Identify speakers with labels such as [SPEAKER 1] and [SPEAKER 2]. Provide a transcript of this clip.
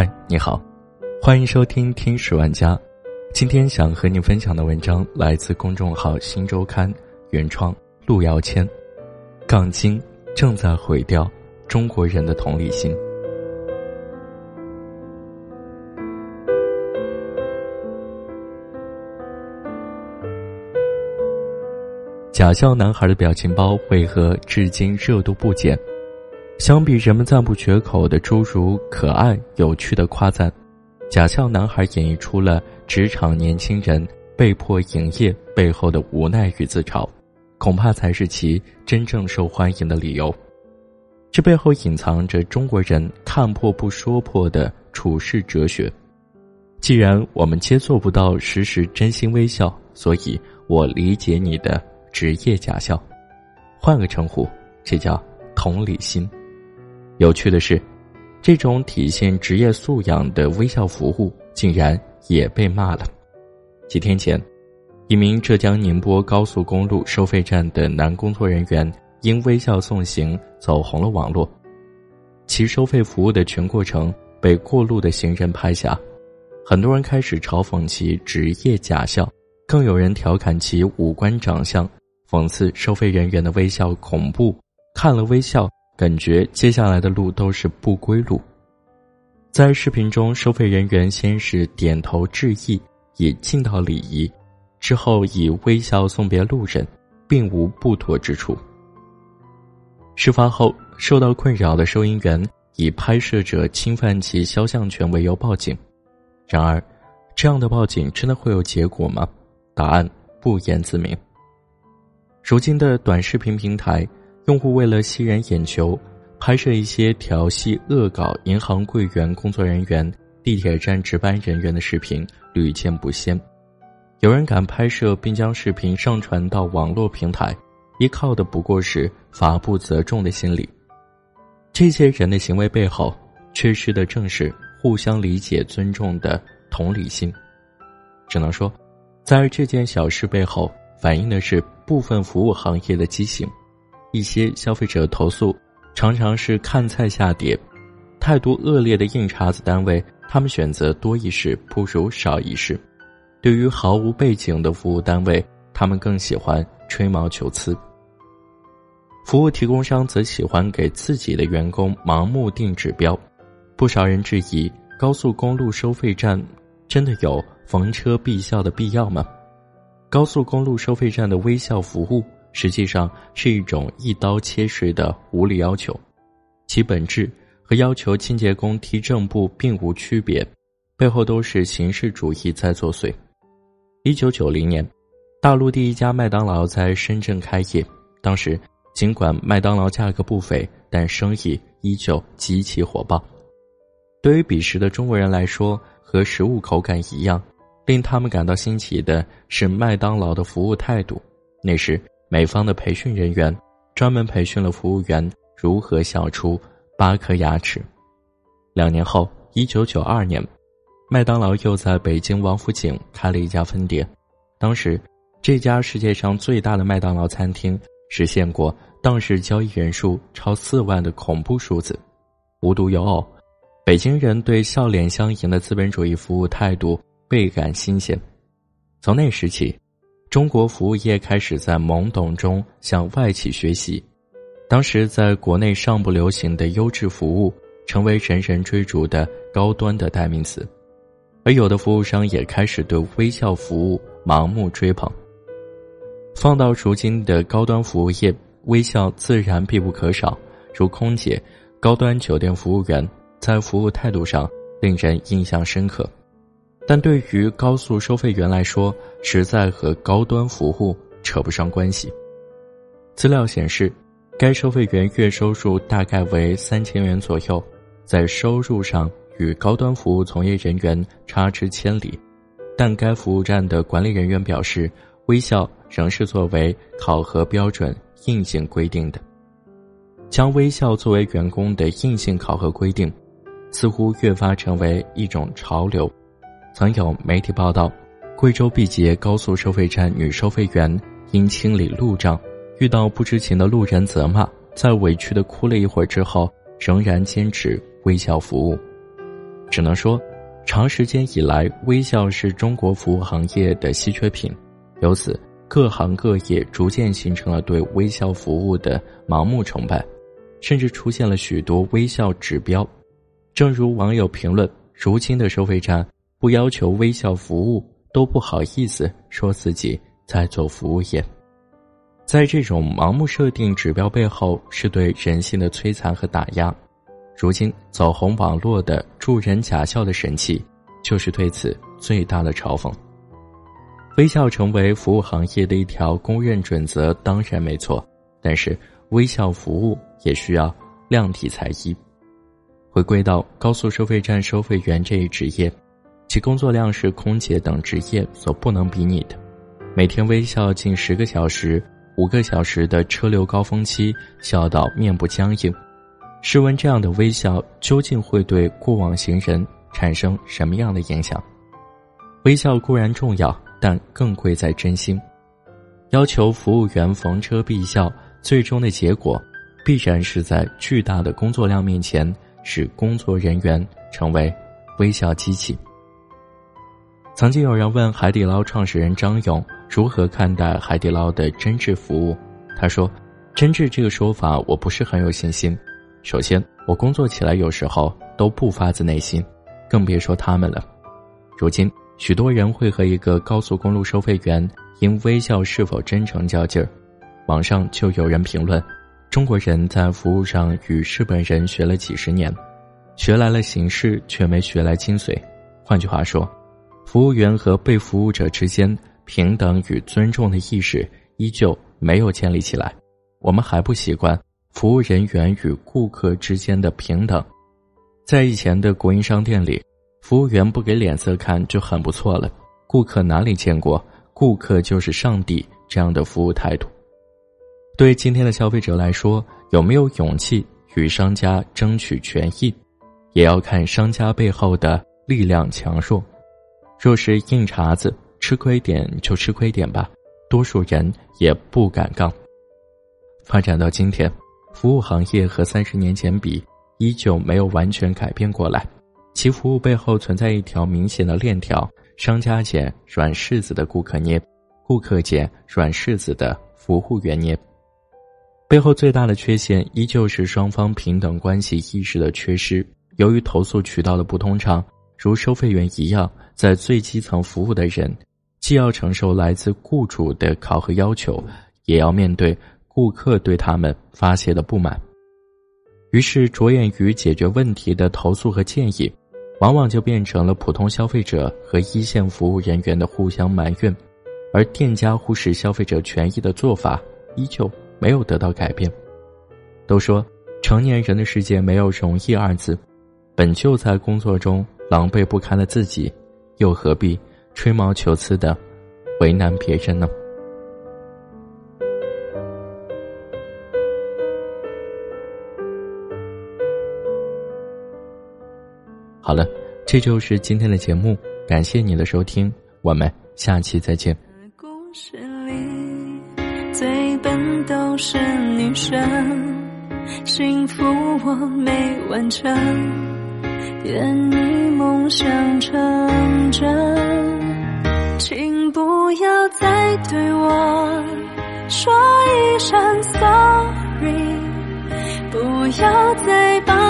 [SPEAKER 1] 嗨，你好，欢迎收听《听十万家》。今天想和你分享的文章来自公众号《新周刊》，原创陆遥谦。杠精正在毁掉中国人的同理心。假笑男孩的表情包为何至今热度不减？相比人们赞不绝口的诸如可爱、有趣的夸赞，假笑男孩演绎出了职场年轻人被迫营业背后的无奈与自嘲，恐怕才是其真正受欢迎的理由。这背后隐藏着中国人看破不说破的处世哲学。既然我们皆做不到时时真心微笑，所以我理解你的职业假笑。换个称呼，这叫同理心。有趣的是，这种体现职业素养的微笑服务竟然也被骂了。几天前，一名浙江宁波高速公路收费站的男工作人员因微笑送行走红了网络，其收费服务的全过程被过路的行人拍下，很多人开始嘲讽其职业假笑，更有人调侃其五官长相，讽刺收费人员的微笑恐怖，看了微笑。感觉接下来的路都是不归路。在视频中，收费人员先是点头致意，以尽到礼仪，之后以微笑送别路人，并无不妥之处。事发后，受到困扰的收银员以拍摄者侵犯其肖像权为由报警。然而，这样的报警真的会有结果吗？答案不言自明。如今的短视频平台。用户为了吸人眼球，拍摄一些调戏、恶搞银行柜员、工作人员、地铁站值班人员的视频屡见不鲜。有人敢拍摄并将视频上传到网络平台，依靠的不过是法不责众的心理。这些人的行为背后，缺失的正是互相理解、尊重的同理心。只能说，在这件小事背后，反映的是部分服务行业的畸形。一些消费者投诉，常常是看菜下碟，态度恶劣的硬茬子单位，他们选择多一事不如少一事；对于毫无背景的服务单位，他们更喜欢吹毛求疵。服务提供商则喜欢给自己的员工盲目定指标，不少人质疑高速公路收费站真的有逢车必笑的必要吗？高速公路收费站的微笑服务。实际上是一种一刀切式的无理要求，其本质和要求清洁工踢正步并无区别，背后都是形式主义在作祟。一九九零年，大陆第一家麦当劳在深圳开业，当时尽管麦当劳价格不菲，但生意依旧极其火爆。对于彼时的中国人来说，和食物口感一样，令他们感到新奇的是麦当劳的服务态度。那时。美方的培训人员专门培训了服务员如何笑出八颗牙齿。两年后，一九九二年，麦当劳又在北京王府井开了一家分店。当时，这家世界上最大的麦当劳餐厅实现过当日交易人数超四万的恐怖数字。无独有偶，北京人对笑脸相迎的资本主义服务态度倍感新鲜。从那时起。中国服务业开始在懵懂中向外企学习，当时在国内尚不流行的优质服务，成为人人追逐的高端的代名词，而有的服务商也开始对微笑服务盲目追捧。放到如今的高端服务业，微笑自然必不可少，如空姐、高端酒店服务员，在服务态度上令人印象深刻。但对于高速收费员来说，实在和高端服务扯不上关系。资料显示，该收费员月收入大概为三千元左右，在收入上与高端服务从业人员差之千里。但该服务站的管理人员表示，微笑仍是作为考核标准硬性规定的。将微笑作为员工的硬性考核规定，似乎越发成为一种潮流。曾有媒体报道，贵州毕节高速收费站女收费员因清理路障，遇到不知情的路人责骂，在委屈的哭了一会儿之后，仍然坚持微笑服务。只能说，长时间以来，微笑是中国服务行业的稀缺品，由此各行各业逐渐形成了对微笑服务的盲目崇拜，甚至出现了许多微笑指标。正如网友评论：“如今的收费站不要求微笑服务，都不好意思说自己在做服务业。”在这种盲目设定指标背后，是对人性的摧残和打压。如今走红网络的助人假笑的神器，就是对此最大的嘲讽。微笑成为服务行业的一条公认准则，当然没错。但是微笑服务也需要量体裁衣。回归到高速收费站收费员这一职业，其工作量是空姐等职业所不能比拟的，每天微笑近十个小时。五个小时的车流高峰期，笑到面部僵硬。试问，这样的微笑究竟会对过往行人产生什么样的影响？微笑固然重要，但更贵在真心。要求服务员逢车必笑，最终的结果，必然是在巨大的工作量面前，使工作人员成为微笑机器。曾经有人问海底捞创始人张勇。如何看待海底捞的真挚服务？他说：“真挚这个说法我不是很有信心。首先，我工作起来有时候都不发自内心，更别说他们了。如今，许多人会和一个高速公路收费员因微笑是否真诚较劲儿。网上就有人评论：中国人在服务上与日本人学了几十年，学来了形式，却没学来精髓。换句话说，服务员和被服务者之间。”平等与尊重的意识依旧没有建立起来，我们还不习惯服务人员与顾客之间的平等。在以前的国营商店里，服务员不给脸色看就很不错了。顾客哪里见过“顾客就是上帝”这样的服务态度？对今天的消费者来说，有没有勇气与商家争取权益，也要看商家背后的力量强弱。若是硬茬子。吃亏点就吃亏点吧，多数人也不敢杠。发展到今天，服务行业和三十年前比，依旧没有完全改变过来。其服务背后存在一条明显的链条：商家捡软柿子的顾客捏，顾客捡软柿子的服务员捏。背后最大的缺陷依旧是双方平等关系意识的缺失。由于投诉渠道的不通畅，如收费员一样，在最基层服务的人。既要承受来自雇主的考核要求，也要面对顾客对他们发泄的不满。于是，着眼于解决问题的投诉和建议，往往就变成了普通消费者和一线服务人员的互相埋怨，而店家忽视消费者权益的做法，依旧没有得到改变。都说成年人的世界没有容易二字，本就在工作中狼狈不堪的自己，又何必？吹毛求疵的为难别人呢？好了，这就是今天的节目，感谢你的收听，我们下期再见。
[SPEAKER 2] 故事里最笨都是女生，幸福我没完成，愿你梦想成真。请不要再对我说一声 sorry，不要再把。